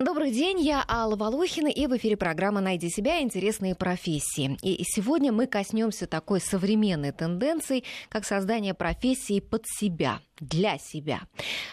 Добрый день, я Алла Волохина, и в эфире программа «Найди себя. Интересные профессии». И сегодня мы коснемся такой современной тенденции, как создание профессии под себя – для себя.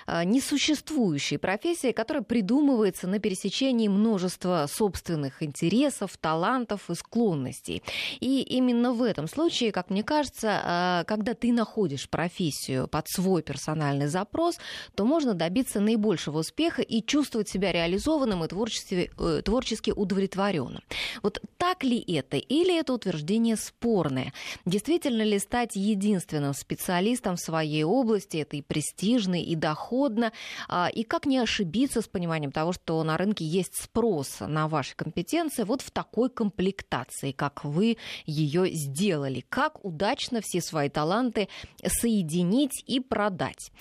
А, несуществующей профессии, которая придумывается на пересечении множества собственных интересов, талантов и склонностей. И именно в этом случае, как мне кажется, а, когда ты находишь профессию под свой персональный запрос, то можно добиться наибольшего успеха и чувствовать себя реализованным и творчески, э, творчески удовлетворенным. Вот так ли это? Или это утверждение спорное? Действительно ли стать единственным специалистом в своей области, это и престижно, и доходно. А, и как не ошибиться с пониманием того, что на рынке есть спрос на ваши компетенции вот в такой комплектации, как вы ее сделали. Как удачно все свои таланты соединить и продать.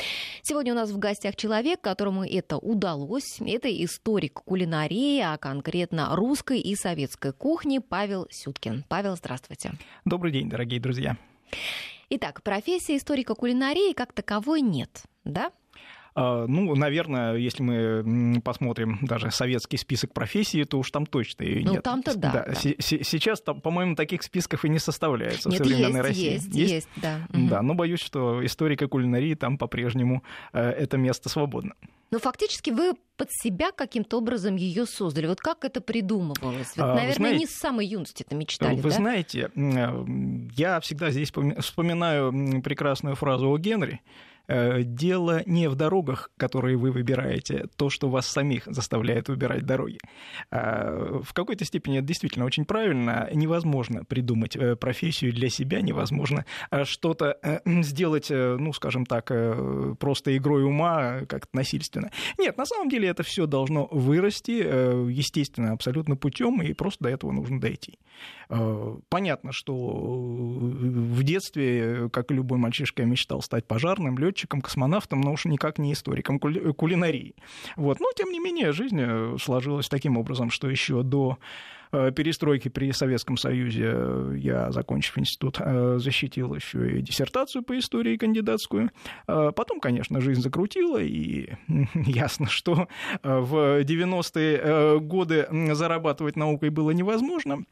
Сегодня у нас в гостях человек, которому это удалось. Это историк кулинарии, а конкретно русской и советской кухни Павел Сюткин. Павел, здравствуйте. Добрый день, дорогие друзья. Итак, профессии историка кулинарии как таковой нет, да? А, ну, наверное, если мы посмотрим даже советский список профессий, то уж там точно ее ну, нет. Ну, там-то да. да. да. Сейчас, там, по-моему, таких списков и не составляется нет, в современной есть, России. Есть, есть, есть, да. Да, но боюсь, что историка кулинарии там по-прежнему э, это место свободно. Но фактически вы под себя каким-то образом ее создали. Вот как это придумывалось? Ведь, а, наверное, знаете, не с самой юности это мечтали. Вы да? знаете, э, я всегда здесь вспоминаю прекрасную фразу о Генри. Э, дело не в дорогах, которые вы выбираете, то, что вас самих заставляет выбирать дороги. А, в какой-то степени это действительно очень правильно. Невозможно придумать э, профессию для себя, невозможно а что-то э, сделать, ну, скажем так, просто игрой ума, как-то насильственно. Нет, на самом деле это все должно вырасти, естественно, абсолютно путем, и просто до этого нужно дойти. Понятно, что в детстве, как и любой мальчишка, я мечтал стать пожарным, летчиком, летчиком, космонавтом, но уж никак не историком кулинарии. Вот. Но, тем не менее, жизнь э, сложилась таким образом, что еще до э, перестройки при Советском Союзе э, я, закончив институт, защитил еще и диссертацию по истории кандидатскую. Потом, конечно, жизнь закрутила, и ясно, что в 90-е годы зарабатывать наукой было невозможно.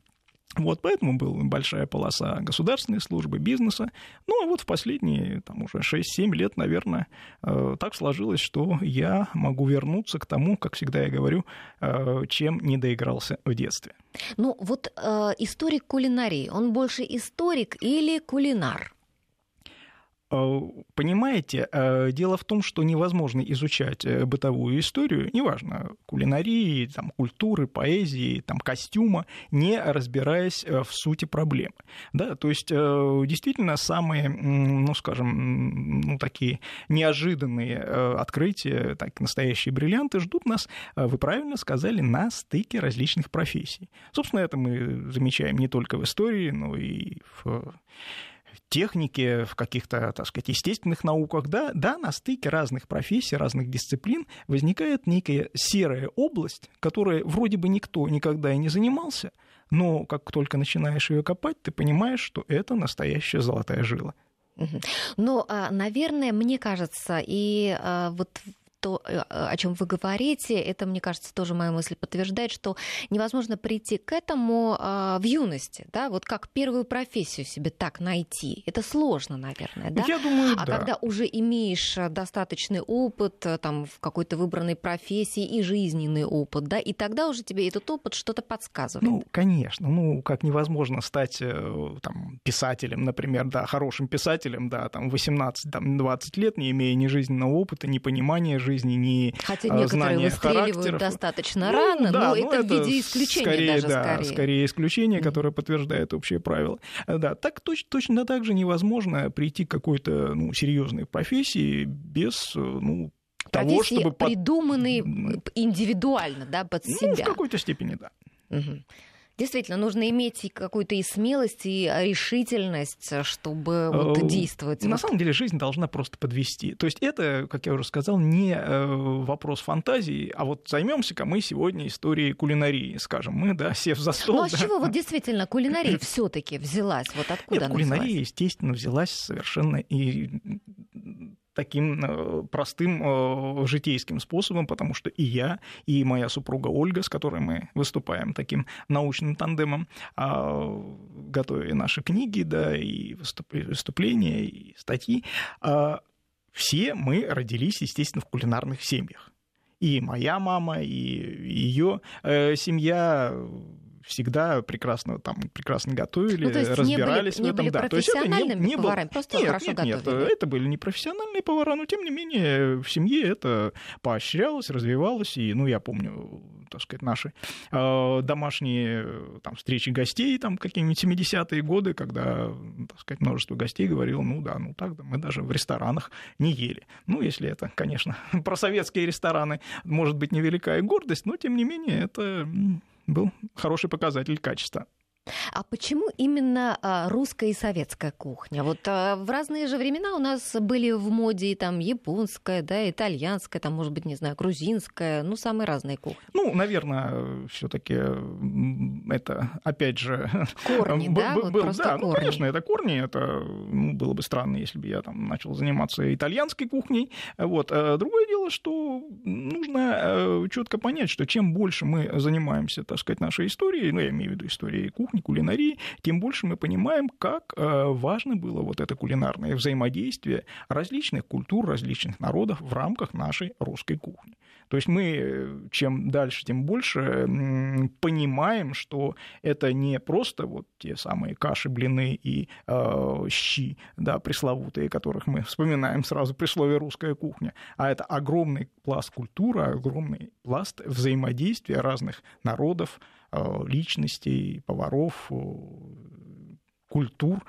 Вот поэтому была большая полоса государственной службы, бизнеса. Ну, а вот в последние там, уже 6-7 лет, наверное, э, так сложилось, что я могу вернуться к тому, как всегда я говорю, э, чем не доигрался в детстве. Ну, вот э, историк кулинарии, он больше историк или кулинар? Э, понимаете, э, дело в том, что невозможно изучать э, бытовую историю, неважно, кулинарии, там, культуры, поэзии, там, костюма, не разбираясь в сути проблемы. Да? То есть, действительно, самые, ну, скажем, ну, такие неожиданные открытия, так, настоящие бриллианты ждут нас, вы правильно сказали, на стыке различных профессий. Собственно, это мы замечаем не только в истории, но и в технике, в каких-то, так сказать, естественных науках, да, да, на стыке разных профессий, разных дисциплин возникает некая серая область, которой вроде бы никто никогда и не занимался, но как только начинаешь ее копать, ты понимаешь, что это настоящая золотая жила. Но, а, наверное, мне кажется, и а, вот то, э, о чем вы говорите, это, мне кажется, тоже моя мысль подтверждает, что невозможно прийти к этому а, в юности, да, вот как первую профессию себе так найти. Это сложно, наверное, да? Я думаю, а да. когда уже имеешь э, достаточный опыт э, там в какой-то выбранной профессии и жизненный опыт, да, и тогда уже тебе этот опыт что-то подсказывает. Ну, конечно, ну, как невозможно стать там писателем, например, да, хорошим писателем, да, там 18-20 лет, не имея ни жизненного опыта, ни понимания жизни, жизни, ни Хотя некоторые знания выстреливают характеров. достаточно ну, рано, да, но ну, это, это в виде исключения скорее, даже да, скорее. скорее исключение, которое подтверждает общие правила. Да, так точно, точно так же невозможно прийти к какой-то ну, серьезной профессии без ну, того, чтобы... придуманные под... индивидуально, да, под себя. Ну, в какой-то степени, да. Угу. Действительно, нужно иметь какую-то и смелость, и решительность, чтобы вот э, действовать. На вот. самом деле жизнь должна просто подвести. То есть это, как я уже сказал, не э, вопрос фантазии, а вот займемся-ка мы сегодня историей кулинарии, скажем, мы, да, сев за стол. Ну а с чего вот действительно кулинария все-таки взялась? Вот откуда Нет, она кулинария, взялась? естественно, взялась совершенно и таким э, простым э, житейским способом, потому что и я, и моя супруга Ольга, с которой мы выступаем таким научным тандемом, а, готовя наши книги, да, и выступления, и статьи, а, все мы родились, естественно, в кулинарных семьях. И моя мама, и ее э, семья всегда прекрасно там прекрасно готовили, ну, то есть разбирались не были, в этом. Не да, то есть это не, не поварами, было... просто нет, хорошо нет, готовили. Нет, это были не профессиональные повара, но тем не менее в семье это поощрялось, развивалось, и, ну, я помню, так сказать, наши э, домашние там встречи гостей, там какие-нибудь 70-е годы, когда, так сказать, множество гостей говорило, ну да, ну так, да, мы даже в ресторанах не ели. Ну, если это, конечно, про советские рестораны, может быть, невелика и гордость, но тем не менее это был хороший показатель качества. А почему именно а, русская и советская кухня? Вот а, в разные же времена у нас были в моде и там японская, да, итальянская, там, может быть, не знаю, грузинская, ну, самые разные кухни. Ну, наверное, все таки это, опять же... Корни, да? Был, вот был, да, корни. ну, конечно, это корни, это ну, было бы странно, если бы я там начал заниматься итальянской кухней. Вот. А другое дело, что нужно э, четко понять, что чем больше мы занимаемся, так сказать, нашей историей, ну, я имею в виду историей кухни, кухни, кулинарии, тем больше мы понимаем, как э, важно было вот это кулинарное взаимодействие различных культур, различных народов в рамках нашей русской кухни. То есть мы э, чем дальше, тем больше понимаем, что это не просто вот те самые каши, блины и э, щи, да, пресловутые, которых мы вспоминаем сразу при слове «русская кухня», а это огромный пласт культуры, огромный пласт взаимодействия разных народов, Э, личностей, поваров, э, культур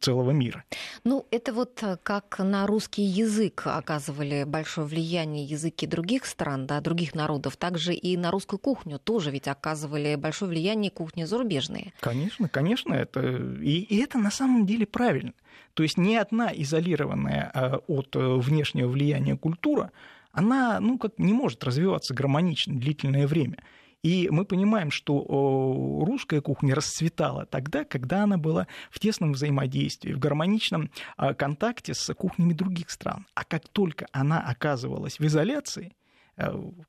целого мира. Ну, это вот э, как на русский язык оказывали большое влияние языки других стран, да, других народов, также и на русскую кухню тоже ведь оказывали большое влияние кухни зарубежные. Конечно, конечно, это и, и это на самом деле правильно. То есть ни одна изолированная от внешнего влияния культура, она, ну, как не может развиваться гармонично длительное время. И мы понимаем, что русская кухня расцветала тогда, когда она была в тесном взаимодействии, в гармоничном а, контакте с кухнями других стран. А как только она оказывалась в изоляции,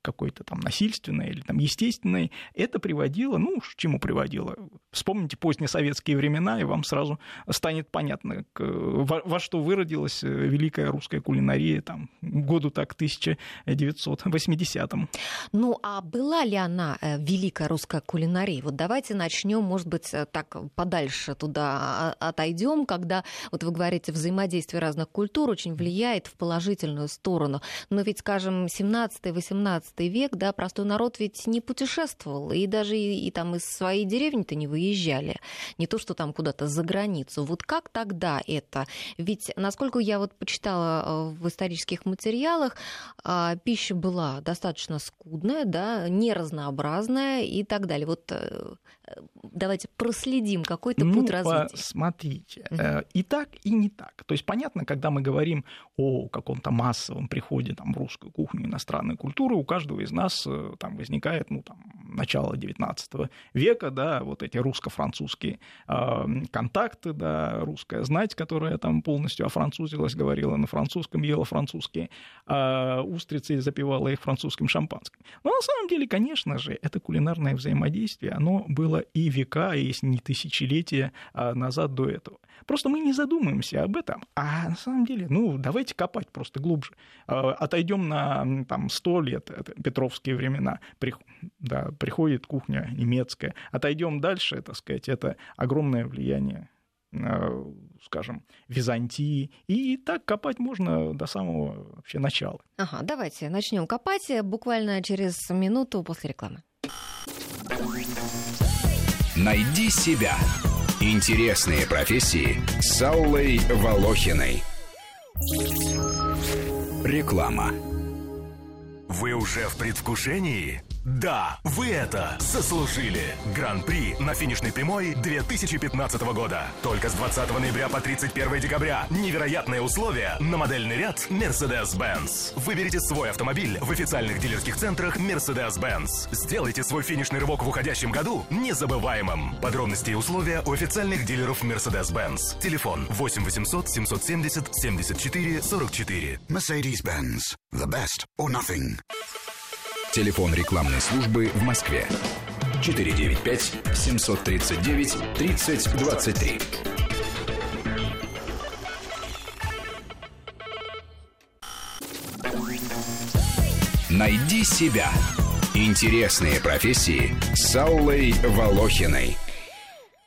какой-то там насильственной или там естественной, это приводило, ну, к чему приводило? Вспомните поздние советские времена, и вам сразу станет понятно, во, во что выродилась э, великая русская кулинария там году так 1980-м. Ну, а была ли она э, великая русская кулинария? Вот давайте начнем, может быть, так подальше туда отойдем, когда, вот вы говорите, взаимодействие разных культур очень влияет в положительную сторону. Но ведь, скажем, 17 18 век, да, простой народ ведь не путешествовал, и даже и, и там из своей деревни-то не выезжали, не то, что там куда-то за границу. Вот как тогда это? Ведь, насколько я вот почитала э, в исторических материалах, а, пища была достаточно скудная, да, неразнообразная и так далее. Вот э, давайте проследим какой-то ну, путь развития. Смотрите, угу. и так, и не так. То есть понятно, когда мы говорим о каком-то массовом приходе там, в русскую кухню, иностранной культуры, у каждого из нас э, там возникает ну, там, начало XIX века, да, вот эти русско-французские э, контакты, да, русская знать, которая там полностью офранцузилась, говорила на французском, ела французские э, устрицы и запивала их французским шампанским. Но на самом деле, конечно же, это кулинарное взаимодействие, оно было и века, если не тысячелетия а, назад до этого. Просто мы не задумываемся об этом, а на самом деле, ну, давайте копать просто глубже. Отойдем на там, 100 лет, это Петровские времена, да, приходит кухня немецкая. Отойдем дальше, так сказать, это огромное влияние а, скажем, Византии. И так копать можно до самого вообще начала. Ага, давайте начнем копать буквально через минуту после рекламы. Найди себя. Интересные профессии с Аллой Волохиной. Реклама. Вы уже в предвкушении? Да, вы это заслужили. Гран-при на финишной прямой 2015 года. Только с 20 ноября по 31 декабря. Невероятные условия на модельный ряд Mercedes-Benz. Выберите свой автомобиль в официальных дилерских центрах Mercedes-Benz. Сделайте свой финишный рывок в уходящем году незабываемым. Подробности и условия у официальных дилеров Mercedes-Benz. Телефон 8 800 770 74 44. Mercedes-Benz. The best or nothing. Телефон рекламной службы в Москве. 495-739-3023. Найди себя. Интересные профессии с Аллой Волохиной.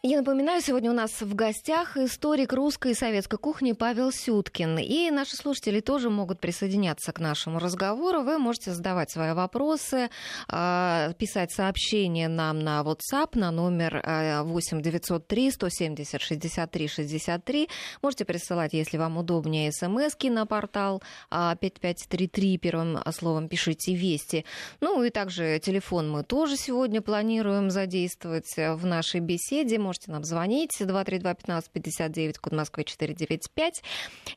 Я напоминаю, сегодня у нас в гостях историк русской и советской кухни Павел Сюткин. И наши слушатели тоже могут присоединяться к нашему разговору. Вы можете задавать свои вопросы, а, писать сообщения нам на WhatsApp на номер 8 903 170 63 63. Можете присылать, если вам удобнее, смс на портал 5533. А, Первым словом пишите «Вести». Ну и также телефон мы тоже сегодня планируем задействовать в нашей беседе можете нам звонить. 232-1559, код Москвы 495.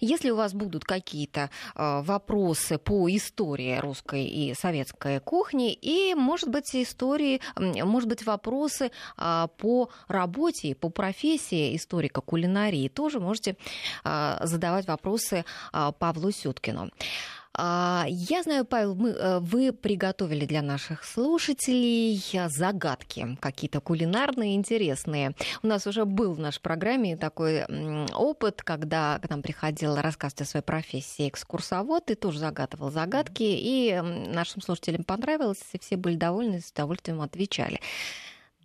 Если у вас будут какие-то э, вопросы по истории русской и советской кухни, и, может быть, истории, может быть, вопросы э, по работе, по профессии историка кулинарии, тоже можете э, задавать вопросы э, Павлу Сюткину. А, я знаю, Павел, мы, э, вы приготовили для наших слушателей загадки какие-то кулинарные, интересные. У нас уже был в нашей программе такой опыт, когда к нам приходил рассказывать о своей профессии экскурсовод, и тоже загадывал загадки, и нашим слушателям понравилось, и все были довольны, с удовольствием отвечали.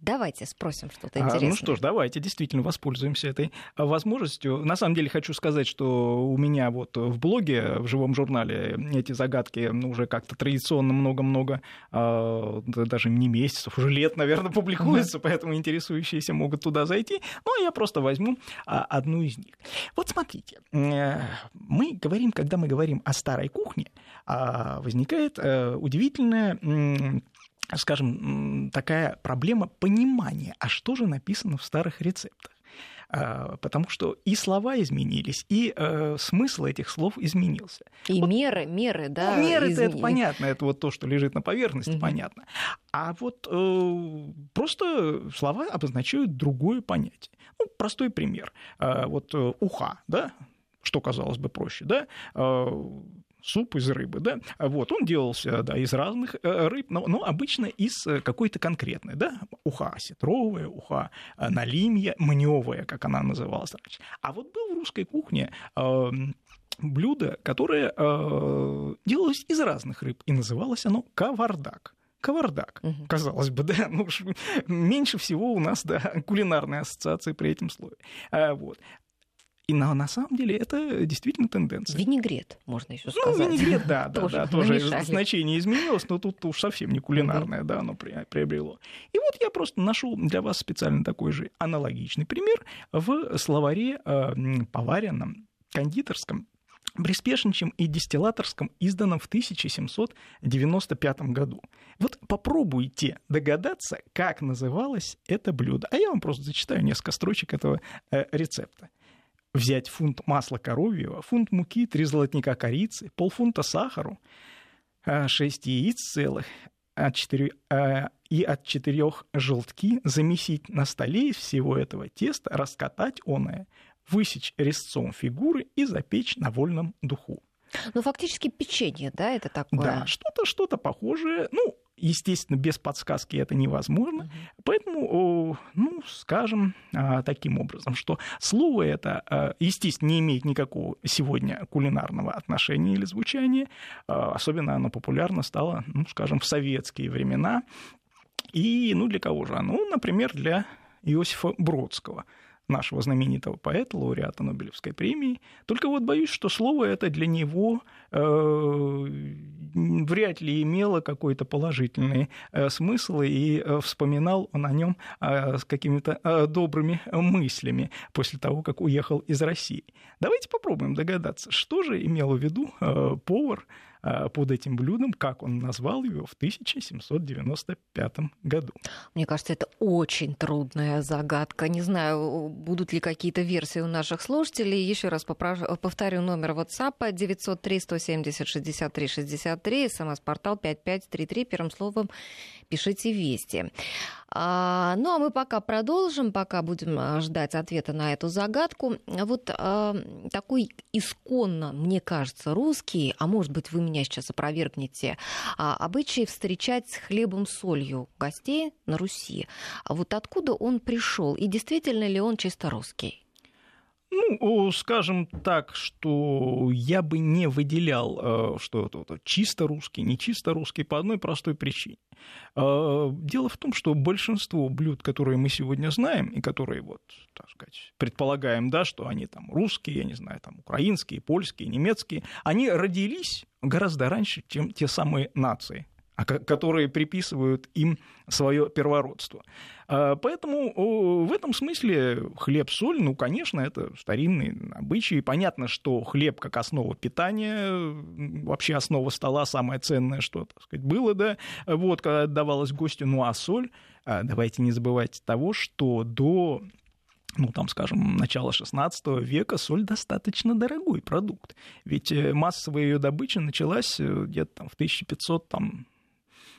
Давайте спросим что-то интересное. А, ну что ж, давайте действительно воспользуемся этой а, возможностью. На самом деле хочу сказать, что у меня вот в блоге, в живом журнале эти загадки ну, уже как-то традиционно много-много, а, даже не месяцев, уже лет, наверное, публикуются, поэтому интересующиеся могут туда зайти. Ну, а я просто возьму а, одну из них. Вот смотрите, э, мы говорим, когда мы говорим о старой кухне, возникает э, удивительная скажем, такая проблема понимания, а что же написано в старых рецептах а, потому что и слова изменились, и э, смысл этих слов изменился. И вот, меры, меры, да. Ну, меры измен... это понятно, это вот то, что лежит на поверхности, угу. понятно. А вот э, просто слова обозначают другое понятие. Ну, простой пример. Э, вот э, уха, да, что казалось бы проще, да, э, суп из рыбы, да, вот, он делался, да, из разных э, рыб, но, но обычно из э, какой-то конкретной, да, уха осетровая, уха э, налимья, мневая, как она называлась раньше. А вот был в русской кухне э, блюдо, которое э, делалось из разных рыб, и называлось оно кавардак кавардак, угу. казалось бы, да, ну, меньше всего у нас, да, кулинарные ассоциации при этом слове. А, вот. И на, на самом деле это действительно тенденция. Винегрет, можно еще сказать. Ну, винегрет, да, да, тоже, да, тоже значение изменилось, но тут уж совсем не кулинарное, да, оно приобрело. И вот я просто нашел для вас специально такой же аналогичный пример в словаре э, поваренном, кондитерском, Бреспешничем и дистиллаторском, изданном в 1795 году. Вот попробуйте догадаться, как называлось это блюдо. А я вам просто зачитаю несколько строчек этого э, рецепта взять фунт масла коровьего, фунт муки, три золотника корицы, полфунта сахару, а, шесть яиц целых, от 4, а, и от четырех желтки замесить на столе из всего этого теста, раскатать оное, высечь резцом фигуры и запечь на вольном духу. Ну, фактически печенье, да, это такое? Да, что-то, что-то похожее. Ну, естественно, без подсказки это невозможно. Поэтому, ну, скажем а, таким образом, что слово это, а, естественно, не имеет никакого сегодня кулинарного отношения или звучания. А, особенно оно популярно стало, ну, скажем, в советские времена. И, ну, для кого же оно? Ну, например, для Иосифа Бродского – нашего знаменитого поэта, лауреата Нобелевской премии. Только вот боюсь, что слово это для него э, вряд ли имело какой-то положительный э, смысл, и э, вспоминал он о нем э, с какими-то э, добрыми мыслями после того, как уехал из России. Давайте попробуем догадаться, что же имел в виду э, повар под этим блюдом, как он назвал его в 1795 году. Мне кажется, это очень трудная загадка. Не знаю, будут ли какие-то версии у наших слушателей. Еще раз попрошу, повторю номер WhatsApp 903 170 63 63, смс-портал 5533, первым словом пишите «Вести». А, ну а мы пока продолжим, пока будем а, ждать ответа на эту загадку. Вот а, такой исконно, мне кажется, русский, а может быть вы меня сейчас опровергнете, а, обычай встречать с хлебом солью гостей на Руси. А вот откуда он пришел и действительно ли он чисто русский? Ну, скажем так, что я бы не выделял, э, что это чисто русский, не чисто русский по одной простой причине. Э, дело в том, что большинство блюд, которые мы сегодня знаем, и которые, вот, так сказать, предполагаем, да, что они там русские, я не знаю, там украинские, польские, немецкие, они родились гораздо раньше, чем те самые нации, которые приписывают им свое первородство. А, поэтому в этом смысле хлеб-соль, ну, конечно, это старинные обычаи. Понятно, что хлеб как основа питания, вообще основа стола, самое ценное, что, так сказать, было, да, вот, когда отдавалось гостю, ну, а соль, а, давайте не забывать того, что до ну, там, скажем, начала XVI века соль достаточно дорогой продукт. Ведь э, массовая ее добыча началась э, где-то там в 1500 там,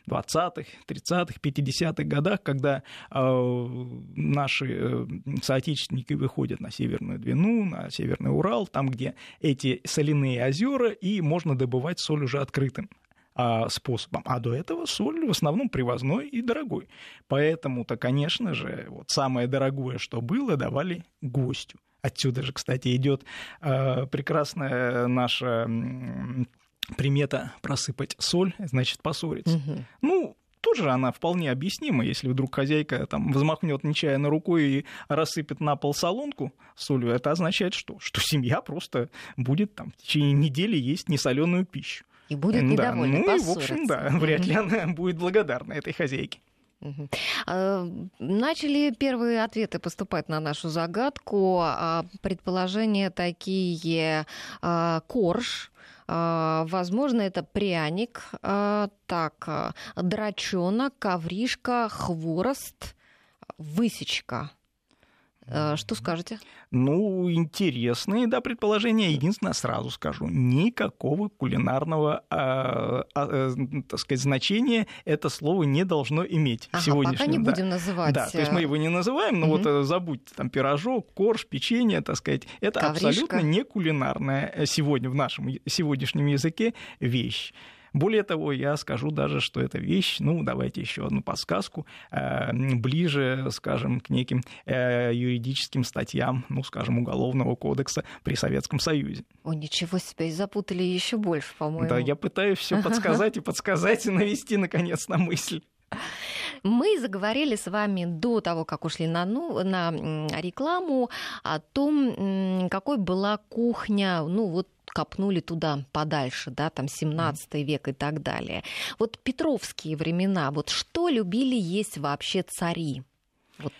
20-х, 30-х, 50-х годах, когда э, наши э, соотечественники выходят на Северную Двину, на Северный Урал, там, где эти соляные озера, и можно добывать соль уже открытым а, способом. А до этого соль в основном привозной и дорогой. Поэтому-то, конечно же, вот самое дорогое, что было, давали гостю. Отсюда же, кстати, идет э, прекрасная наша примета просыпать соль, значит поссориться. Угу. Ну, тоже она вполне объяснима, если вдруг хозяйка там взмахнет нечаянно рукой и рассыпет на пол солонку солью, это означает что? Что семья просто будет там в течение недели есть несоленую пищу. И будет недовольна, да, Ну и, в общем, да, вряд ли она будет благодарна этой хозяйке. А, начали первые ответы поступать на нашу загадку. А, предположения такие. А, корж, возможно, это пряник, так, драчонок, ковришка, хворост, высечка. Что скажете? Ну, интересные, да, предположения. Единственное, сразу скажу, никакого кулинарного, а, а, э, так сказать, значения это слово не должно иметь ага, сегодняшнем. Пока не да. будем называть. Да, то есть мы его не называем, но угу. вот э, забудьте, там пирожок, корж, печенье, так сказать, это Ковришка. абсолютно не кулинарная э, сегодня в нашем сегодняшнем языке вещь. Более того, я скажу даже, что эта вещь, ну, давайте еще одну подсказку, э, ближе, скажем, к неким э, юридическим статьям, ну, скажем, Уголовного кодекса при Советском Союзе. О, ничего себе, и запутали еще больше, по-моему. Да, я пытаюсь все подсказать и подсказать и навести, наконец, на мысль. Мы заговорили с вами до того, как ушли на, ну, на рекламу, о том, какой была кухня, ну вот копнули туда подальше, да, там 17 век и так далее. Вот петровские времена, вот что любили есть вообще цари? Вот.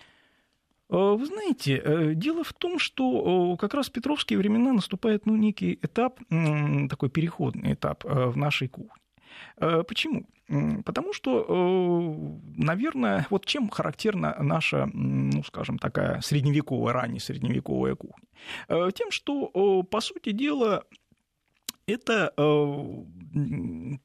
А, вы знаете, э, дело в том, что как раз в петровские времена наступает ну, некий этап, такой переходный этап э, в нашей кухне. Э, почему? Потому что, наверное, вот чем характерна наша, ну, скажем, такая средневековая, ранее средневековая кухня? Тем, что, по сути дела, это э,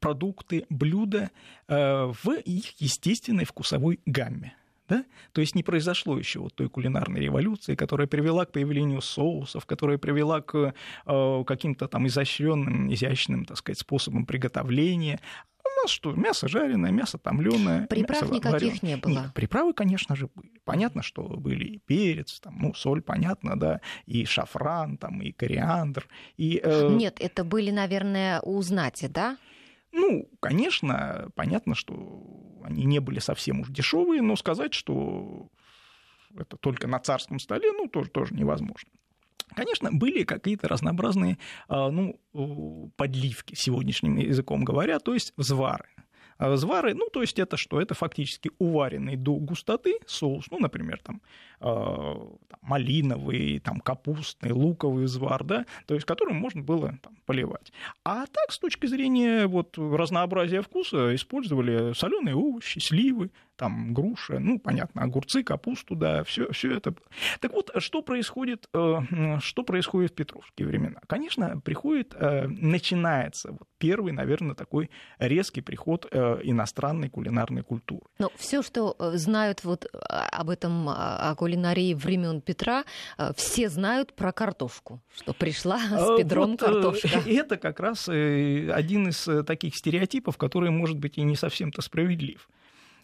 продукты, блюда э, в их естественной вкусовой гамме. Да? То есть не произошло еще вот той кулинарной революции, которая привела к появлению соусов, которая привела к э, каким-то там изощренным, изящным, так сказать, способам приготовления. У нас что, мясо жареное, мясо томленое. Приправ мясо никаких вареное. не было. Нет, приправы, конечно же, были. Понятно, что были и перец, там, ну, соль, понятно, да, и шафран, там, и кориандр. И, э... Нет, это были, наверное, у знати, да? Ну, конечно, понятно, что они не были совсем уж дешевые, но сказать, что это только на царском столе, ну, тоже, тоже невозможно. Конечно, были какие-то разнообразные а, ну, подливки, сегодняшним языком говоря, то есть взвары. Звары, ну, то есть это что? Это фактически уваренный до густоты соус, ну, например, там, малиновый, там, капустный, луковый звар, да, то есть которым можно было там, поливать. А так, с точки зрения вот, разнообразия вкуса, использовали соленые овощи, сливы, там груши, ну, понятно, огурцы, капусту, да, все, все это. Так вот, что происходит, э, что происходит в петровские времена? Конечно, приходит, э, начинается вот первый, наверное, такой резкий приход э, иностранной кулинарной культуры. Но все, что знают вот об этом, о кулинарии времен Петра, все знают про картошку, что пришла с Петром вот, картошка. Это как раз один из таких стереотипов, который, может быть, и не совсем-то справедлив.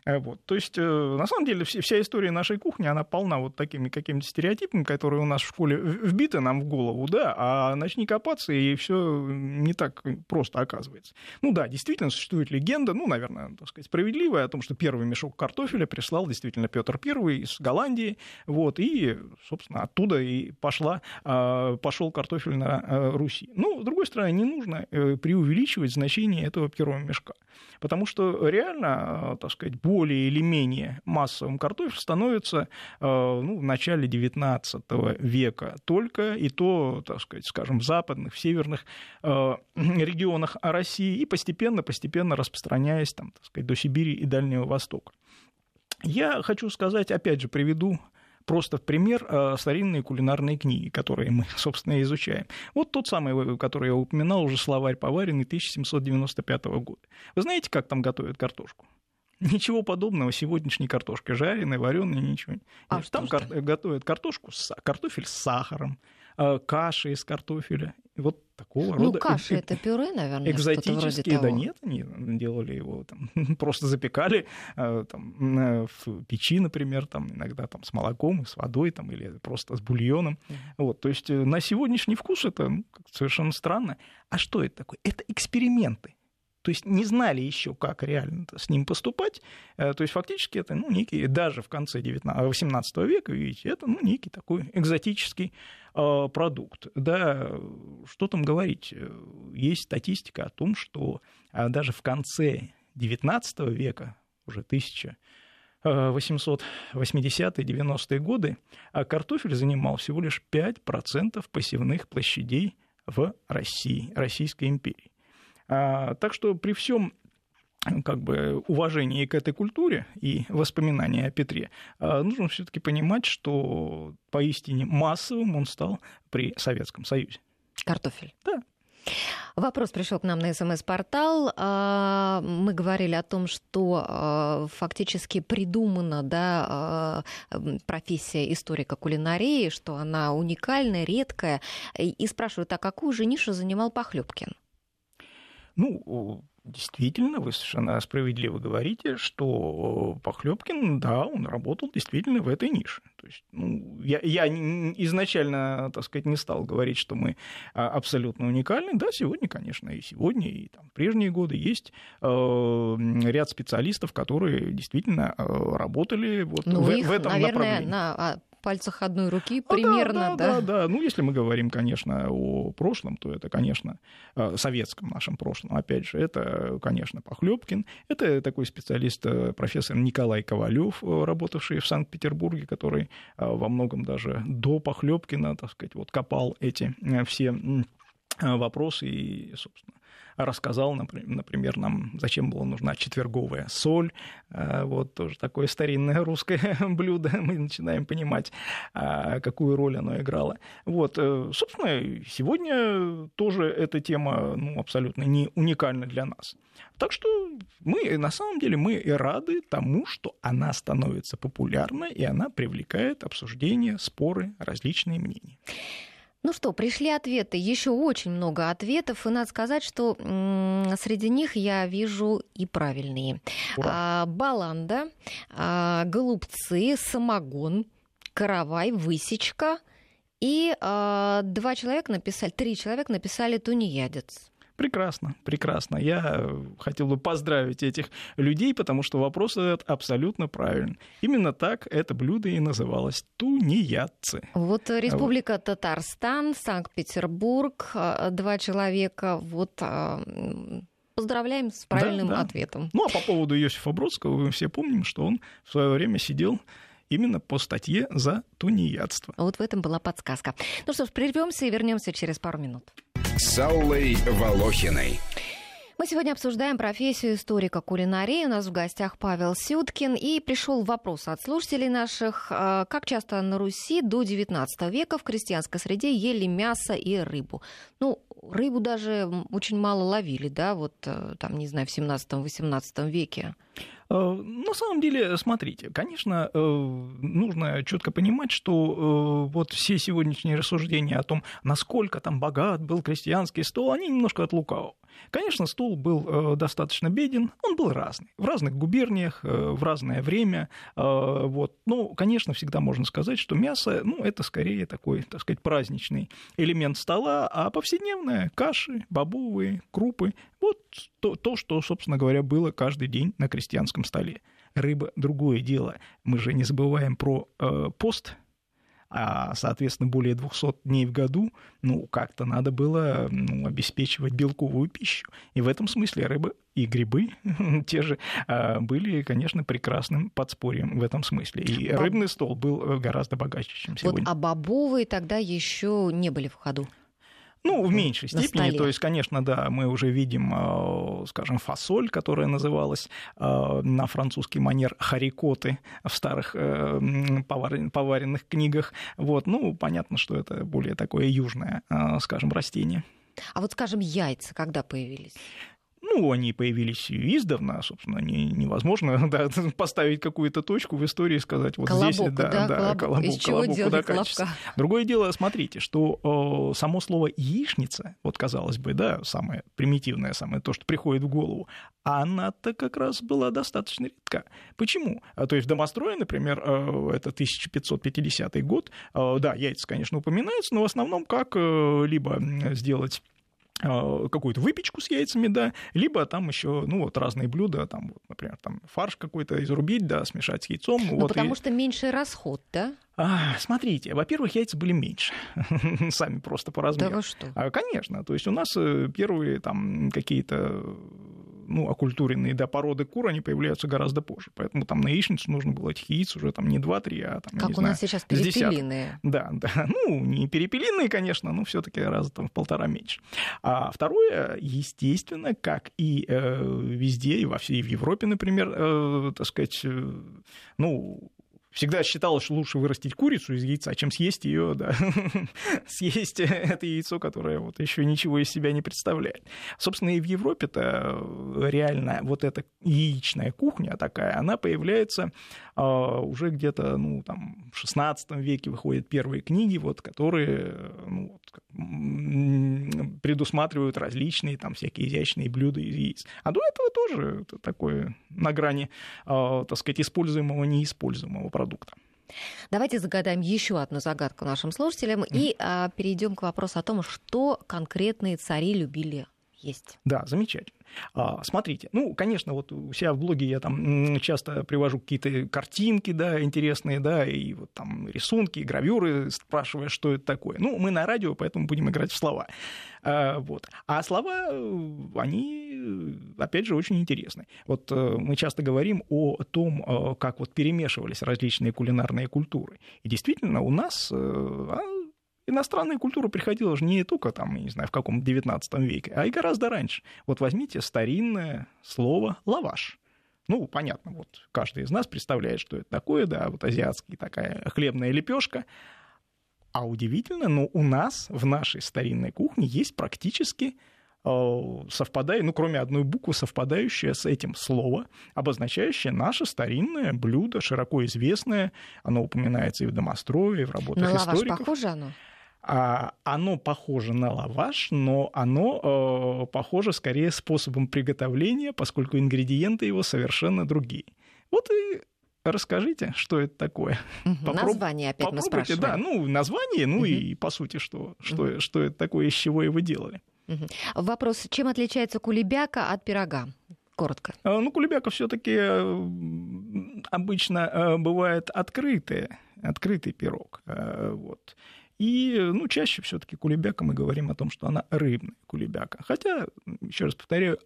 Э, вот. То есть, э, на самом деле, вся история нашей кухни, она полна вот такими какими-то стереотипами, которые у нас в школе вбиты нам в голову, да, а начни копаться, и все не так просто оказывается. Ну да, действительно, существует легенда, ну, наверное, так сказать, справедливая, о том, что первый мешок картофеля прислал действительно Петр I из Голландии, вот, и, собственно, оттуда и пошла, а, пошел картофель на э, Руси. Ну, с другой стороны, не нужно преувеличивать значение этого первого мешка, потому что реально, так сказать, более или менее массовым картофель становится э, ну, в начале XIX века только, и то, так сказать, скажем, в западных, в северных э, регионах России, и постепенно-постепенно распространяясь там, так сказать, до Сибири и Дальнего Востока. Я хочу сказать, опять же, приведу просто в пример э, старинные кулинарные книги, которые мы, собственно, изучаем. Вот тот самый, который я упоминал, уже словарь поваренный 1795 года. Вы знаете, как там готовят картошку? Ничего подобного сегодняшней картошки, жареной, вареной, ничего. А Там кар- готовят картошку, с, картофель с сахаром, э, каши из картофеля. Вот такого ну, рода. Ну, каша это пюре, наверное, Экзотические, да нет, они делали его, там, просто запекали э, там, э, в печи, например, там, иногда там, с молоком, с водой там, или просто с бульоном. Вот, то есть на сегодняшний вкус это ну, совершенно странно. А что это такое? Это эксперименты то есть не знали еще, как реально с ним поступать. Э, то есть фактически это ну, некий, даже в конце 19, 18 века, видите, это ну, некий такой экзотический э, продукт. Да, что там говорить? Есть статистика о том, что э, даже в конце 19 века, уже 1000 880-90-е годы, картофель занимал всего лишь 5% посевных площадей в России, Российской империи. А, так что при всем как бы уважении к этой культуре и воспоминания о Петре, а, нужно все-таки понимать, что поистине массовым он стал при Советском Союзе. Картофель. Да. Вопрос пришел к нам на СМС-портал. А, мы говорили о том, что фактически придумана да, профессия историка кулинарии, что она уникальная, редкая. И спрашивают, а какую же нишу занимал Похлебкин? Ну, действительно, вы совершенно справедливо говорите, что Похлебкин, да, он работал действительно в этой нише. То есть, ну, я, я изначально, так сказать, не стал говорить, что мы а, абсолютно уникальны. Да, сегодня, конечно, и сегодня, и там, прежние годы есть э, ряд специалистов, которые действительно э, работали вот ну, в, их, в этом наверное, направлении. На а, пальцах одной руки примерно, а, да, да, да? Да, да. Ну, если мы говорим, конечно, о прошлом, то это, конечно, э, советском нашем прошлом. Опять же, это, конечно, Похлебкин. Это такой специалист, э, профессор Николай Ковалев, э, работавший в Санкт-Петербурге, который во многом даже до Похлебкина, так сказать, вот копал эти все вопросы и, собственно, рассказал, например, нам, зачем была нужна четверговая соль. А, вот тоже такое старинное русское блюдо. Мы начинаем понимать, а, какую роль оно играло. Вот, э, собственно, сегодня тоже эта тема ну, абсолютно не уникальна для нас. Так что мы, на самом деле, мы и рады тому, что она становится популярной, и она привлекает обсуждение, споры, различные мнения. Ну что, пришли ответы, еще очень много ответов, и надо сказать, что среди них я вижу и правильные. А, баланда, а, голубцы, самогон, каравай, высечка, и а, два человека написали, три человека написали тунеядец. Прекрасно, прекрасно. Я хотел бы поздравить этих людей, потому что вопрос этот абсолютно правильный. Именно так это блюдо и называлось – тунеядцы. Вот Республика вот. Татарстан, Санкт-Петербург, два человека, вот поздравляем с правильным Да, да. ответом. Ну, а по поводу Иосифа Бродского, мы все помним, что он в свое время сидел именно по статье за тунеядство. Вот в этом была подсказка. Ну что ж, прервемся и вернемся через пару минут. С Аллой Волохиной. Мы сегодня обсуждаем профессию историка кулинарии. У нас в гостях Павел Сюткин. И пришел вопрос от слушателей наших. э, Как часто на Руси до XIX века в крестьянской среде ели мясо и рыбу? Ну, рыбу даже очень мало ловили, да, вот э, там, не знаю, в 17-18 веке. Э, На самом деле, смотрите, конечно, э, нужно четко понимать, что э, вот все сегодняшние рассуждения о том, насколько там богат был крестьянский стол, они немножко от лукавого. Конечно, стол был э, достаточно беден, он был разный, в разных губерниях, э, в разное время. э, Вот. Ну, конечно, всегда можно сказать, что мясо, ну, это скорее такой, так сказать, праздничный элемент стола, а повседневное – каши, бобовые, крупы – вот то, то, что, собственно говоря, было каждый день на крестьянском столе. Рыба – другое дело. Мы же не забываем про э, пост, а, соответственно, более 200 дней в году, ну, как-то надо было ну, обеспечивать белковую пищу. И в этом смысле рыба и грибы те же а, были, конечно, прекрасным подспорьем в этом смысле. И рыбный стол был гораздо богаче, чем Вот, сегодня. а бобовые тогда еще не были в ходу. Ну, в меньшей степени. То есть, конечно, да, мы уже видим, э, скажем, фасоль, которая называлась э, на французский манер харикоты в старых э, поваренных книгах. Вот, ну, понятно, что это более такое южное, скажем, растение. А вот, скажем, яйца когда появились? Ну, они появились издавна, собственно, не, невозможно да, поставить какую-то точку в истории и сказать, вот здесь, Колобок, да, да, да, колобок. Из чего колобок, куда колобка? Другое дело, смотрите, что э, само слово яичница, вот казалось бы, да, самое примитивное, самое то, что приходит в голову, она-то как раз была достаточно редка. Почему? А, То есть в домострое, например, э, это 1550 год, э, да, яйца, конечно, упоминаются, но в основном как э, либо сделать какую-то выпечку с яйцами, да, либо там еще, ну, вот разные блюда, там, вот, например, там фарш какой-то изрубить, да, смешать с яйцом. Ну, вот, потому и- что меньший расход, да? А, смотрите, во-первых, яйца были меньше, сами просто по Да размеру. вы что? А, Конечно, то есть у нас э, первые там какие-то ну, окультуренные да, породы кур, они появляются гораздо позже. Поэтому там на яичницу нужно было этих яиц уже там не 2-3, а там, Как не у нас знаю, сейчас с десяток. перепелиные. Да, да. Ну, не перепелиные, конечно, но все-таки раза там в полтора меньше. А второе, естественно, как и э, везде, и во всей Европе, например, э, так сказать, э, ну, всегда считалось, что лучше вырастить курицу из яйца, чем съесть ее, да, съесть это яйцо, которое вот еще ничего из себя не представляет. Собственно, и в Европе-то реально вот эта яичная кухня такая, она появляется а, уже где-то, ну, там, в 16 веке выходят первые книги, вот, которые ну, как, м, предусматривают различные там всякие изящные блюда из яиц. А до этого тоже это такое на грани, а, так сказать, используемого, неиспользуемого продукта. Давайте загадаем еще одну загадку нашим слушателям и а, перейдем к вопросу о том, что конкретные цари любили есть. Да, замечательно. А, Смотрите, ну, конечно, вот у себя в блоге я там часто привожу какие-то картинки, да, интересные, да, и вот там рисунки, гравюры, спрашивая, что это такое. Ну, мы на радио, поэтому будем играть в слова. А, Вот. А слова, э, они, э, опять же, очень интересны. Вот э, мы часто говорим о том, э, как вот перемешивались различные кулинарные культуры. И действительно, у нас э, иностранная культура приходила же не только там, не знаю, в каком 19 веке, а и гораздо раньше. Вот возьмите старинное слово «лаваш». Ну, понятно, вот каждый из нас представляет, что это такое, да, вот азиатский такая хлебная лепешка. А удивительно, но у нас в нашей старинной кухне есть практически э, совпадая, ну, кроме одной буквы, совпадающее с этим слово, обозначающее наше старинное блюдо, широко известное. Оно упоминается и в домострое, и в работах лаваш историков. похоже оно? А, оно похоже на лаваш, но оно э, похоже скорее способом приготовления, поскольку ингредиенты его совершенно другие. Вот и расскажите, что это такое. Попроб- Название опять мы Попробуйте, спрашиваем. да, ну, название, ну Мгм. и, по сути, что, что, что это такое, из чего его делали. Мгм. Вопрос, чем отличается кулебяка от пирога? Коротко. А, Ну, кулебяка все-таки обычно э, бывает открытый, открытый пирог. э, Вот. И, ну, чаще все-таки кулебяка мы говорим о том, что она рыбная кулебяка. Хотя, еще раз повторяю,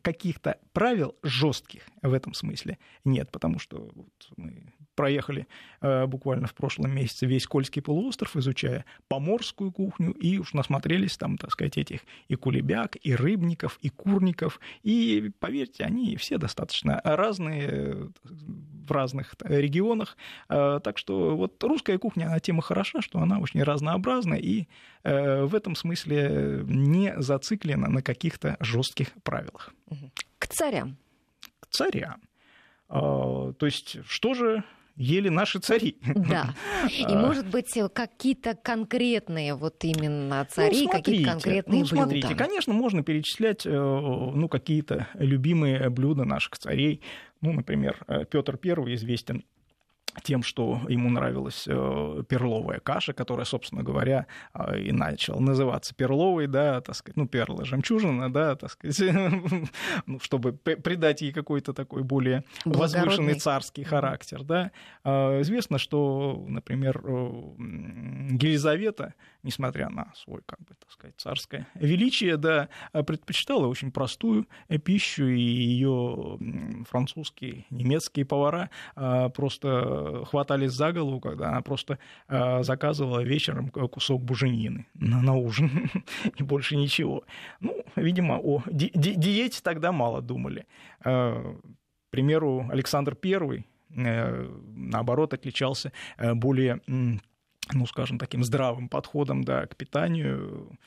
каких-то правил жестких в этом смысле нет, потому что вот мы проехали э, буквально в прошлом месяце весь Кольский полуостров, изучая поморскую кухню, и уж насмотрелись там, так сказать, этих и кулебяк, и рыбников, и курников, и, поверьте, они все достаточно разные э, в разных регионах, э, так что вот русская кухня, она тема хороша, что она очень разнообразна, и э, в этом смысле не зациклена на каких-то жестких правилах. К царям. К царям. То есть, что же ели наши цари. Да. И, а. может быть, какие-то конкретные вот именно цари, ну, какие-то конкретные ну, смотрите, блюда. конечно, можно перечислять э, ну, какие-то любимые блюда наших царей. Ну, например, э, Петр I известен тем, что ему нравилась э, перловая каша, которая, собственно говоря, э, и начала называться перловой, да, так сказать, ну, перла жемчужина, да, так сказать, ну, чтобы придать ей какой-то такой более возвышенный царский характер, да. Э, известно, что, например, Елизавета, несмотря на свой, как бы, так сказать, царское величие, да, предпочитала очень простую пищу, и ее французские, немецкие повара просто хватались за голову, когда она просто э, заказывала вечером кусок буженины на, на ужин и больше ничего. Ну, видимо, о ди- ди- диете тогда мало думали. Э, к примеру, Александр I, э, наоборот, отличался более ну, скажем, таким здравым подходом да, к питанию,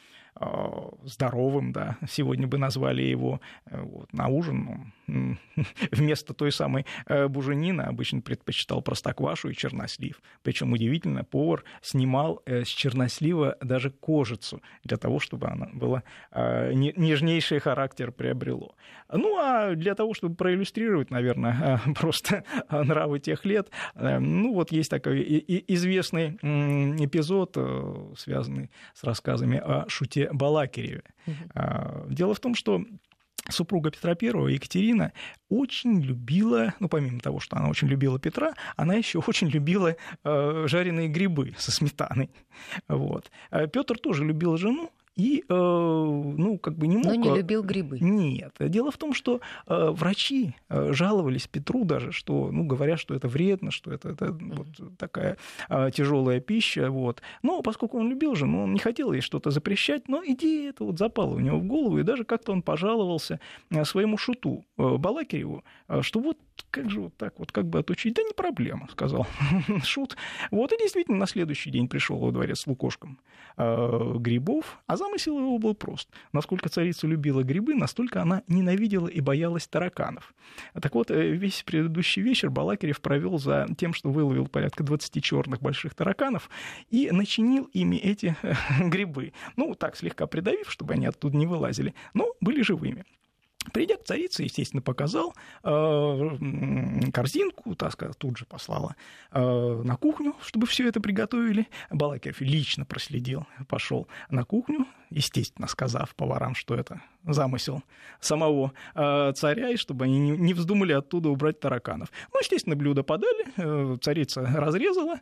здоровым, да, сегодня бы назвали его вот, на ужин, вместо той самой э, буженины обычно предпочитал простоквашу и чернослив. Причем удивительно, повар снимал э, с чернослива даже кожицу для того, чтобы она была э, нежнейший характер приобрело. Ну а для того, чтобы проиллюстрировать, наверное, просто нравы тех лет, ну вот есть такой известный эпизод, связанный с рассказами о шуте Балакиреве. Дело в том, что супруга Петра I, Екатерина, очень любила, ну, помимо того, что она очень любила Петра, она еще очень любила э, жареные грибы со сметаной. Вот. А Петр тоже любил жену, и, э, ну, как бы не мог... Но не любил грибы. Нет. Дело в том, что э, врачи э, жаловались Петру даже, что, ну, говорят, что это вредно, что это, это вот такая тяжелая пища, вот. Но поскольку он любил же, ну, он не хотел ей что-то запрещать, но идея это вот запала у него в голову, и даже как-то он пожаловался своему шуту Балакиреву, что вот как же вот так вот, как бы отучить? Да не проблема, сказал шут. Вот и действительно на следующий день пришел во дворец с лукошком грибов, а за замысел его был прост. Насколько царица любила грибы, настолько она ненавидела и боялась тараканов. Так вот, э, весь предыдущий вечер Балакирев провел за тем, что выловил порядка 20 черных больших тараканов и начинил ими эти э, грибы. Ну, так, слегка придавив, чтобы они оттуда не вылазили, но были живыми. Придя к царице, естественно, показал э, корзинку, так сказать, тут же послала э, на кухню, чтобы все это приготовили. Балакиров лично проследил, пошел на кухню, естественно, сказав поварам, что это замысел самого э, царя, и чтобы они не, вздумали оттуда убрать тараканов. Ну, естественно, блюдо подали, царица разрезала,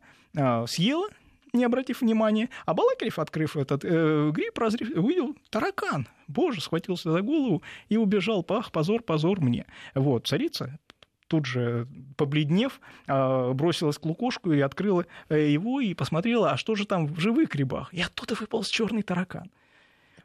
съела, не обратив внимания. А Балакирев, открыв этот э, гриб, разрив, увидел таракан. Боже, схватился за голову и убежал. Пах, позор, позор мне. Вот, царица тут же, побледнев, а, бросилась к лукошку и открыла э, его и посмотрела, а что же там в живых грибах. И оттуда выпал черный таракан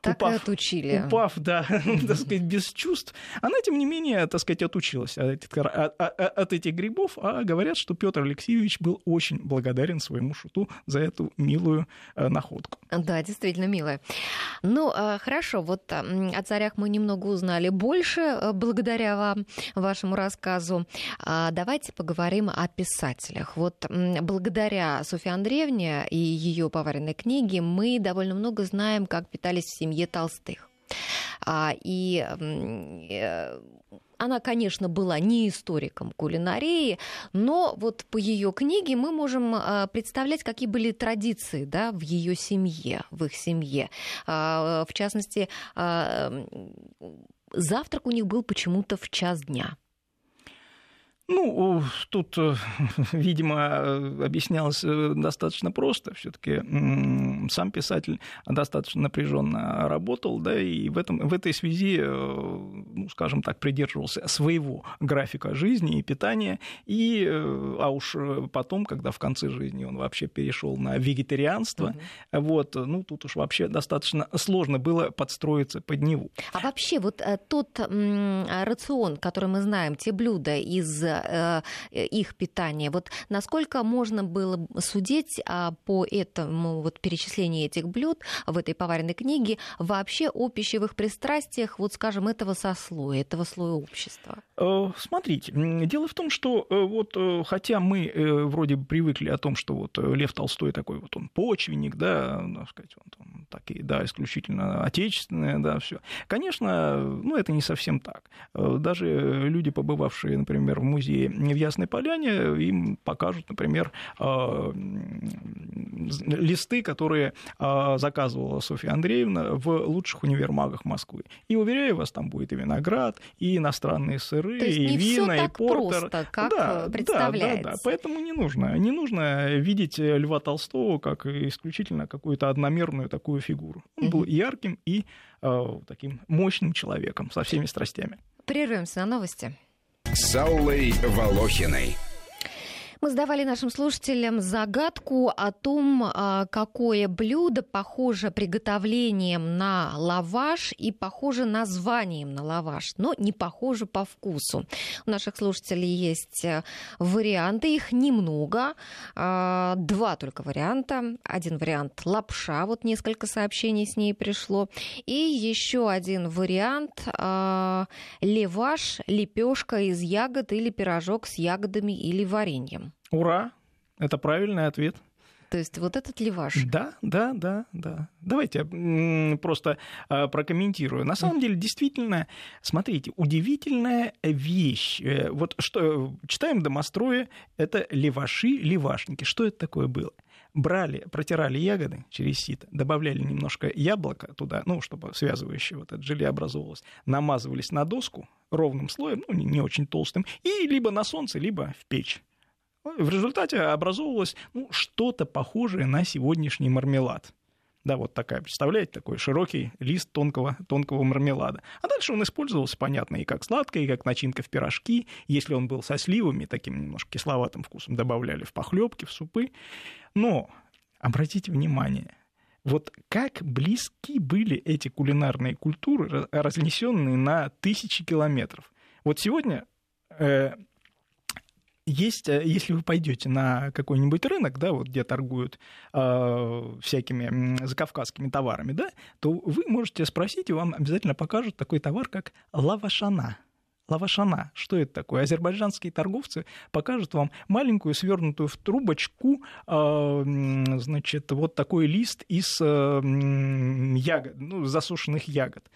так упав, и отучили. Упав, да, так сказать, без чувств, она, тем не менее, так сказать, отучилась от, от, от этих грибов, а говорят, что Петр Алексеевич был очень благодарен своему шуту за эту милую э, находку. Да, действительно милая. Ну, хорошо, вот о царях мы немного узнали больше э, благодаря вам, вашему рассказу. А давайте поговорим о писателях. Вот благодаря Софье Андреевне и ее поваренной книге мы довольно много знаем, как питались в семье семье Толстых. А, и э, она, конечно, была не историком кулинарии, но вот по ее книге мы можем а, представлять, какие были традиции да, в ее семье, в их семье. А, в частности, завтрак у них был почему-то в час дня. Ну, тут, э, видимо, объяснялось э, достаточно просто. Все-таки сам писатель достаточно напряженно работал, да, и в, этом, в этой связи, э, ну, скажем так, придерживался своего графика жизни и питания. И, а уж потом, когда в конце жизни он вообще перешел на вегетарианство, угу. вот, ну, тут уж вообще достаточно сложно было подстроиться под него. А вообще вот тот рацион, который мы знаем, те блюда из Э, их питания. Вот насколько можно было судить а, по этому вот перечислению этих блюд в этой поваренной книге вообще о пищевых пристрастиях, вот скажем, этого сословия, этого слоя общества? Э, смотрите, дело в том, что э, вот хотя мы вроде бы привыкли о том, что вот Лев Толстой такой вот он почвенник, да, так сказать, он там такие, да, исключительно отечественные, да, все. Конечно, ну это не совсем так. Даже люди, побывавшие, например, в музее музее в Ясной Поляне, им покажут, например, а, листы, которые а, заказывала Софья Андреевна в лучших универмагах Москвы. И, уверяю вас, там будет и виноград, и иностранные сыры, То есть и не вина, всё и портер. Просто, как да, представляется. Да, да, да. Поэтому не нужно, не нужно видеть Льва Толстого как исключительно какую-то одномерную такую фигуру. Он был ярким и э, таким мощным человеком со всеми страстями. Прервемся на новости с Аллой Волохиной. Мы задавали нашим слушателям загадку о том, а, какое блюдо похоже приготовлением на лаваш и похоже названием на лаваш, но не похоже по вкусу. У наших слушателей есть э, варианты, их немного, а, два только варианта. Один вариант лапша, вот несколько сообщений с ней пришло, и еще один вариант а, леваш, лепешка из ягод или пирожок с ягодами или вареньем. Ура! Это правильный ответ. То есть вот этот ли ваш? Да, да, да, да. Давайте я просто а, прокомментирую. На самом деле, действительно, смотрите, удивительная вещь. Э, вот что читаем домостроя, это леваши, левашники. Что это такое было? брали, протирали ягоды через сито, добавляли немножко яблока туда, ну, чтобы связывающее вот это желе образовывалось, намазывались на доску ровным слоем, ну, не, не очень толстым, и либо на солнце, либо в печь. В результате образовывалось ну, что-то похожее на сегодняшний мармелад. Да, вот такая, представляете, такой широкий лист тонкого, тонкого мармелада. А дальше он использовался, понятно, и как сладкое, и как начинка в пирожки. Если он был со сливами, таким немножко кисловатым вкусом, добавляли в похлебки, в супы. Но обратите внимание, вот как близки были эти кулинарные культуры, разнесенные на тысячи километров. Вот сегодня э, есть, э, если вы пойдете на какой-нибудь рынок, да, вот где торгуют э, всякими закавказскими товарами, да, то вы можете спросить, и вам обязательно покажут такой товар, как лавашана. Лавашана. Что это такое? Азербайджанские торговцы покажут вам маленькую, свернутую в трубочку, э, значит, вот такой лист из э, ягод, ну, засушенных ягод.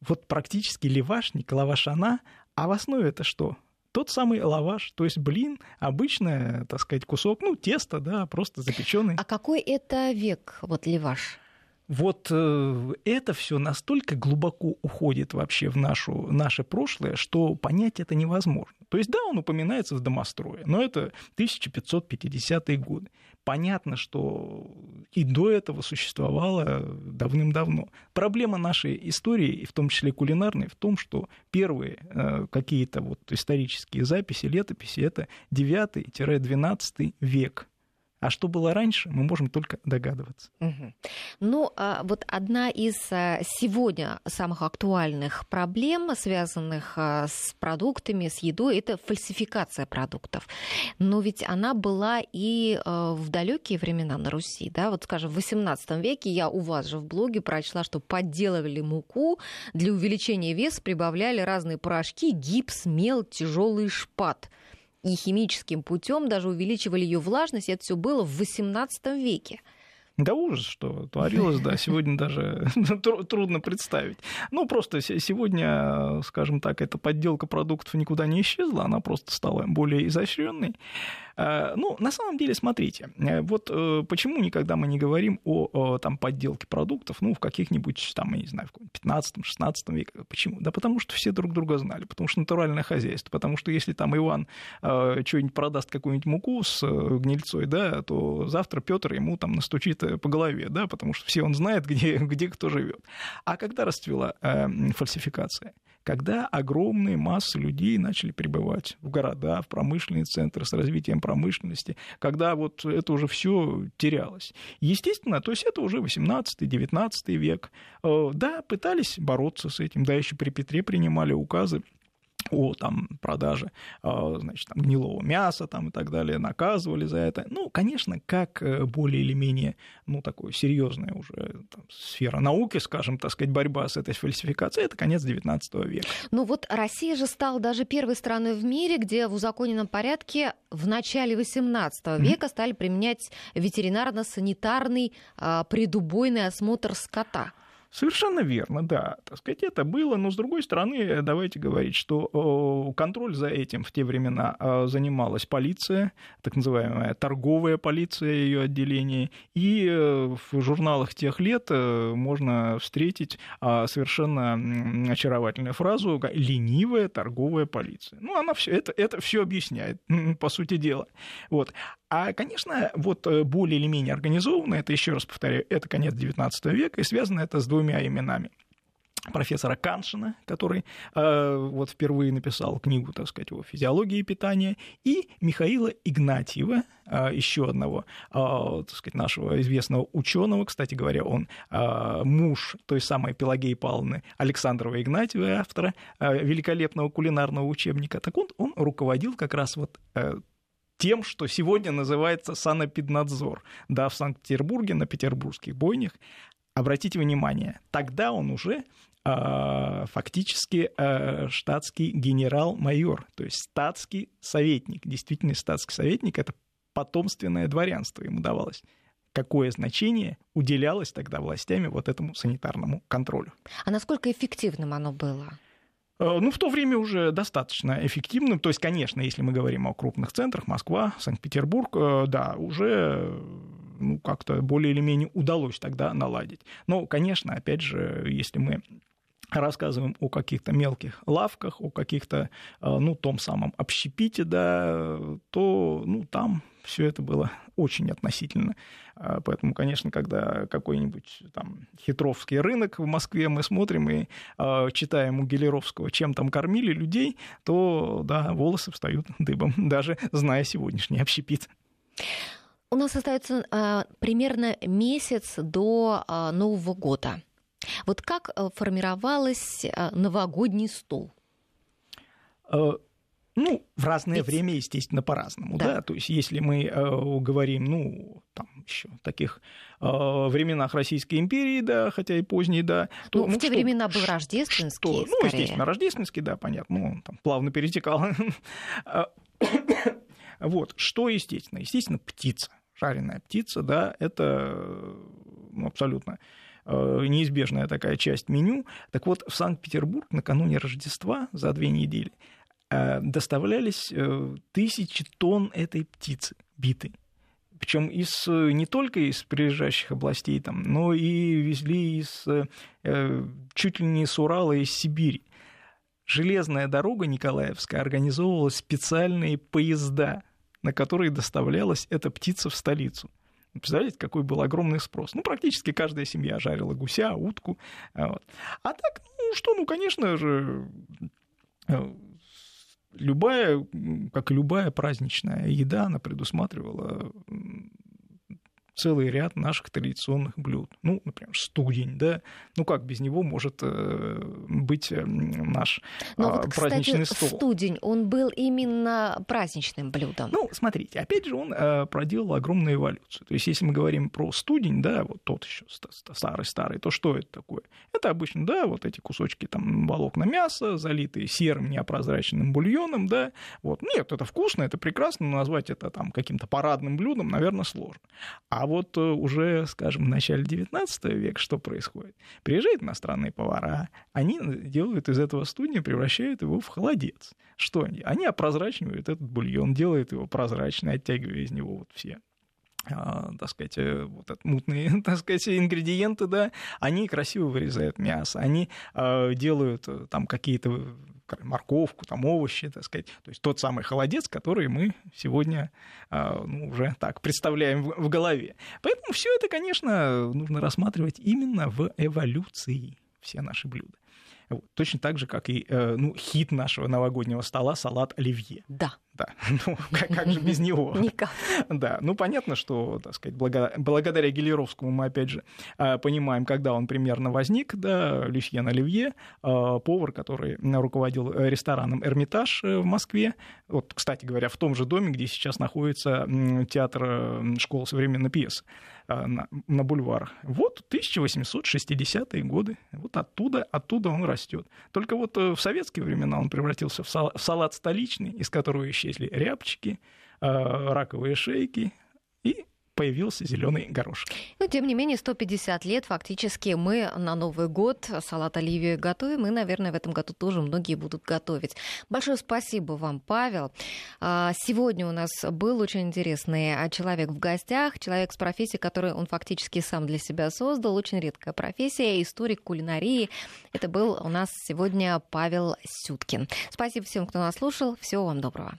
Вот практически левашник, лавашана, а в основе это что? Тот самый лаваш, то есть блин, обычный, так сказать, кусок, ну, тесто, да, просто запеченный. А какой это век, вот лаваш? Вот э, это все настолько глубоко уходит вообще в нашу, наше прошлое, что понять это невозможно. То есть, да, он упоминается в домострое, но это 1550-е годы. Понятно, что и до этого существовало давным-давно. Проблема нашей истории, в том числе кулинарной, в том, что первые э, какие-то вот исторические записи, летописи, это 9-12 век а что было раньше, мы можем только догадываться. Угу. Ну, а вот одна из а, сегодня самых актуальных проблем, связанных а, с продуктами, с едой, это фальсификация продуктов. Но ведь она была и в далекие времена на Руси, да, вот, скажем, в XVIII веке я у вас же в блоге прочла, что подделывали муку, для увеличения веса прибавляли разные порошки, гипс, мел, тяжелый шпат и химическим путем даже увеличивали ее влажность. Это все было в XVIII веке. Да ужас, что творилось, да, сегодня даже трудно представить. Ну, просто сегодня, скажем так, эта подделка продуктов никуда не исчезла, она просто стала более изощренной. Ну, на самом деле, смотрите, вот почему никогда мы не говорим о, там, подделке продуктов, ну, в каких-нибудь, там, я не знаю, в 15-16 веке. Почему? Да потому что все друг друга знали, потому что натуральное хозяйство, потому что если там Иван что-нибудь продаст, какую-нибудь муку с гнильцой, да, то завтра Петр ему там настучит по голове, да, потому что все он знает, где, где кто живет. А когда расцвела э, фальсификация? Когда огромные массы людей начали прибывать в города, в промышленные центры с развитием промышленности, когда вот это уже все терялось. Естественно, то есть это уже 18-19 век. Э, да, пытались бороться с этим, да, еще при Петре принимали указы о там, продаже а, значит, там, гнилого мяса там, и так далее, наказывали за это. Ну, конечно, как э, более или менее, ну, такое серьезная уже там, сфера науки, скажем, так сказать, борьба с этой фальсификацией, это конец XIX века. Ну вот Россия же стала даже первой страной в мире, где в узаконенном порядке в начале XVIII mm-hmm. века стали применять ветеринарно-санитарный а, предубойный осмотр скота. Совершенно верно, да. Так сказать, это было, но с другой стороны, давайте говорить, что контроль за этим в те времена а, занималась полиция, так называемая торговая полиция ее отделение, и э, в журналах тех лет э, можно встретить а, совершенно очаровательную фразу «ленивая торговая полиция». Ну, она все это, это все объясняет, по сути дела. Вот. А, конечно, вот э, более или менее организованно, это еще раз повторяю, это конец XIX века, и связано это с двумя именами профессора Каншина, который э, вот впервые написал книгу, так сказать, о физиологии питания, и Михаила Игнатьева, э, еще одного, э, так сказать, нашего известного ученого, кстати говоря, он э, муж той самой Пелагеи Павловны Александрова Игнатьева, автора э, великолепного кулинарного учебника. Так он, он руководил как раз вот э, тем, что сегодня называется санэпиднадзор. Да, в Санкт-Петербурге, на петербургских бойнях. Обратите внимание, тогда он уже э, фактически э, штатский генерал-майор, то есть статский советник. Действительно, статский советник — это потомственное дворянство ему давалось какое значение уделялось тогда властями вот этому санитарному контролю. А насколько эффективным оно было? Э, ну, в то время уже достаточно эффективным. То есть, конечно, если мы говорим о крупных центрах, Москва, Санкт-Петербург, э, да, уже ну, как-то более или менее удалось тогда наладить. Но, конечно, опять же, если мы рассказываем о каких-то мелких лавках, о каких-то, э, ну, том самом общепите, да, то, ну, там все это было очень относительно. А, поэтому, конечно, когда какой-нибудь там хитровский рынок в Москве мы смотрим и э, читаем у Гелеровского, чем там кормили людей, то, да, волосы встают дыбом, даже зная сегодняшний общепит. У нас остается э, примерно месяц до э, Нового года. Вот как э, формировался э, новогодний стол? Э, ну, в разное Ведь... время, естественно, по-разному, да. да. То есть, если мы э, говорим, ну, там еще таких э, временах Российской империи, да, хотя и поздней, да. То, ну, ну, в те что, времена был рождественский, что? Ну, скорее. Ну, естественно, рождественский, да, понятно. Ну, там плавно перетекал. вот, что естественно? Естественно, птица, жареная птица, да, это ну, абсолютно неизбежная такая часть меню. Так вот, в Санкт-Петербург накануне Рождества за две недели Э, доставлялись э, тысячи тонн этой птицы битой. Причем из, э, не только из прилежащих областей, там, но и везли из, чуть ли не с Урала, из Сибири. Железная дорога Николаевская организовывала специальные поезда, на которые доставлялась эта птица в столицу. Представляете, какой был огромный спрос. Ну, практически каждая семья жарила гуся, утку. Вот. А так, ну что, ну, конечно же, любая, как и любая праздничная еда, она предусматривала целый ряд наших традиционных блюд. Ну, например, студень, да. Ну, как без него может э, быть э, наш Но а, вот, праздничный кстати, стол? студень, он был именно праздничным блюдом. Ну, смотрите, опять же, он э, проделал огромную эволюцию. То есть, если мы говорим про студень, да, вот тот еще старый-старый, то что это такое? Это обычно, да, вот эти кусочки там волокна мяса, залитые серым неопрозрачным бульоном, да. Вот. Нет, это вкусно, это прекрасно, но назвать это там каким-то парадным блюдом, наверное, сложно. А вот э, уже, скажем, в начале 19 века что происходит? Приезжают иностранные повара, они делают из этого студня, превращают его в холодец. Что они? Они опрозрачивают этот бульон, делают его прозрачный, оттягивая из него вот все а, так сказать, э, вот это мутные, так сказать, ингредиенты, да, они красиво вырезают мясо, они э, делают э, там какие-то морковку, там овощи, так сказать, то есть тот самый холодец, который мы сегодня э, ну, уже так представляем в голове. Поэтому все это, конечно, нужно рассматривать именно в эволюции все наши блюда. Вот. Точно так же, как и э, ну, хит нашего новогоднего стола салат оливье. Да. Да, ну как, как же без него? Никак. Да, ну понятно, что, так сказать, благодаря, благодаря Гелеровскому мы, опять же, а, понимаем, когда он примерно возник, да, Люсьен Оливье, а, повар, который руководил рестораном «Эрмитаж» в Москве, вот, кстати говоря, в том же доме, где сейчас находится театр школы современной пьесы а, на, на бульвар. Вот 1860-е годы. Вот оттуда, оттуда он растет. Только вот э, в советские времена он превратился в салат столичный, из которого еще исчезли рябчики, а, раковые шейки и появился зеленый горошек. Но, тем не менее, 150 лет фактически мы на Новый год салат оливию готовим, и, наверное, в этом году тоже многие будут готовить. Большое спасибо вам, Павел. А, сегодня у нас был очень интересный человек в гостях, человек с профессией, которую он фактически сам для себя создал. Очень редкая профессия, историк кулинарии. Это был у нас сегодня Павел Сюткин. Спасибо всем, кто нас слушал. Всего вам доброго.